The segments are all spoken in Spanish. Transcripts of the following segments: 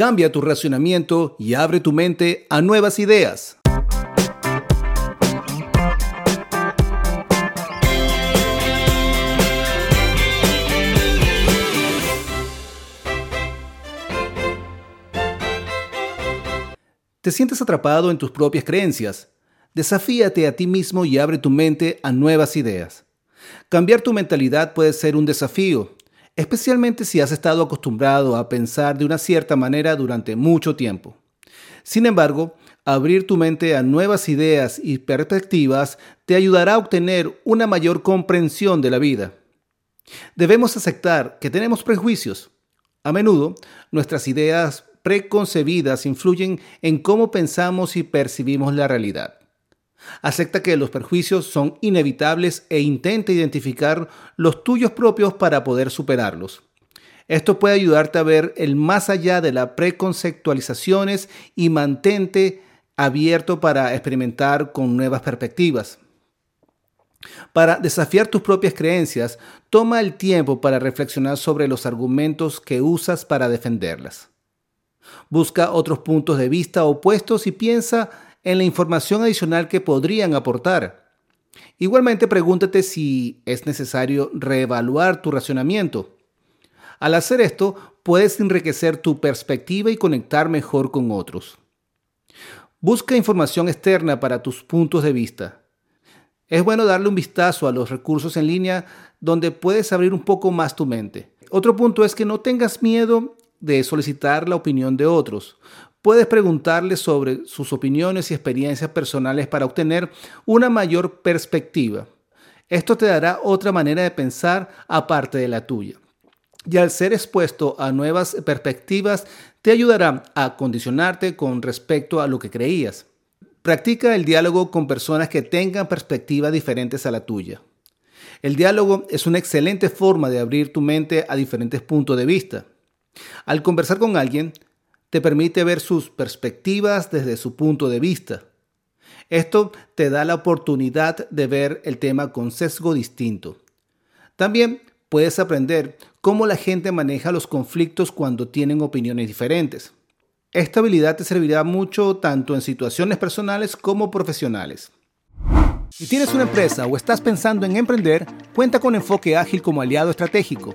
Cambia tu racionamiento y abre tu mente a nuevas ideas. ¿Te sientes atrapado en tus propias creencias? Desafíate a ti mismo y abre tu mente a nuevas ideas. Cambiar tu mentalidad puede ser un desafío, especialmente si has estado acostumbrado a pensar de una cierta manera durante mucho tiempo. Sin embargo, abrir tu mente a nuevas ideas y perspectivas te ayudará a obtener una mayor comprensión de la vida. Debemos aceptar que tenemos prejuicios. A menudo, nuestras ideas preconcebidas influyen en cómo pensamos y percibimos la realidad. Acepta que los perjuicios son inevitables e intenta identificar los tuyos propios para poder superarlos. Esto puede ayudarte a ver el más allá de las preconceptualizaciones y mantente abierto para experimentar con nuevas perspectivas. Para desafiar tus propias creencias, toma el tiempo para reflexionar sobre los argumentos que usas para defenderlas. Busca otros puntos de vista opuestos y piensa en la información adicional que podrían aportar. Igualmente pregúntate si es necesario reevaluar tu racionamiento. Al hacer esto, puedes enriquecer tu perspectiva y conectar mejor con otros. Busca información externa para tus puntos de vista. Es bueno darle un vistazo a los recursos en línea donde puedes abrir un poco más tu mente. Otro punto es que no tengas miedo de solicitar la opinión de otros. Puedes preguntarles sobre sus opiniones y experiencias personales para obtener una mayor perspectiva. Esto te dará otra manera de pensar aparte de la tuya. Y al ser expuesto a nuevas perspectivas, te ayudará a condicionarte con respecto a lo que creías. Practica el diálogo con personas que tengan perspectivas diferentes a la tuya. El diálogo es una excelente forma de abrir tu mente a diferentes puntos de vista. Al conversar con alguien, te permite ver sus perspectivas desde su punto de vista. Esto te da la oportunidad de ver el tema con sesgo distinto. También puedes aprender cómo la gente maneja los conflictos cuando tienen opiniones diferentes. Esta habilidad te servirá mucho tanto en situaciones personales como profesionales. Si tienes una empresa o estás pensando en emprender, cuenta con Enfoque Ágil como aliado estratégico.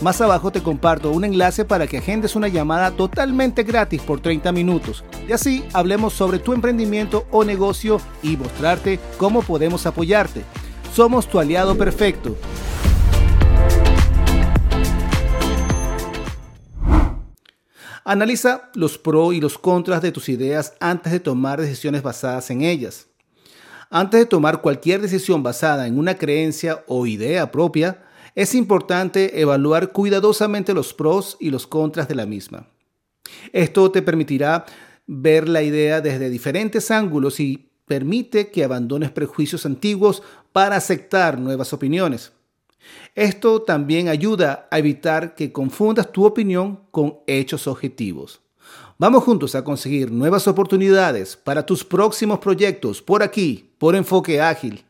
Más abajo te comparto un enlace para que agendes una llamada totalmente gratis por 30 minutos y así hablemos sobre tu emprendimiento o negocio y mostrarte cómo podemos apoyarte. Somos tu aliado perfecto. Analiza los pros y los contras de tus ideas antes de tomar decisiones basadas en ellas. Antes de tomar cualquier decisión basada en una creencia o idea propia, es importante evaluar cuidadosamente los pros y los contras de la misma. Esto te permitirá ver la idea desde diferentes ángulos y permite que abandones prejuicios antiguos para aceptar nuevas opiniones. Esto también ayuda a evitar que confundas tu opinión con hechos objetivos. Vamos juntos a conseguir nuevas oportunidades para tus próximos proyectos por aquí, por Enfoque Ágil.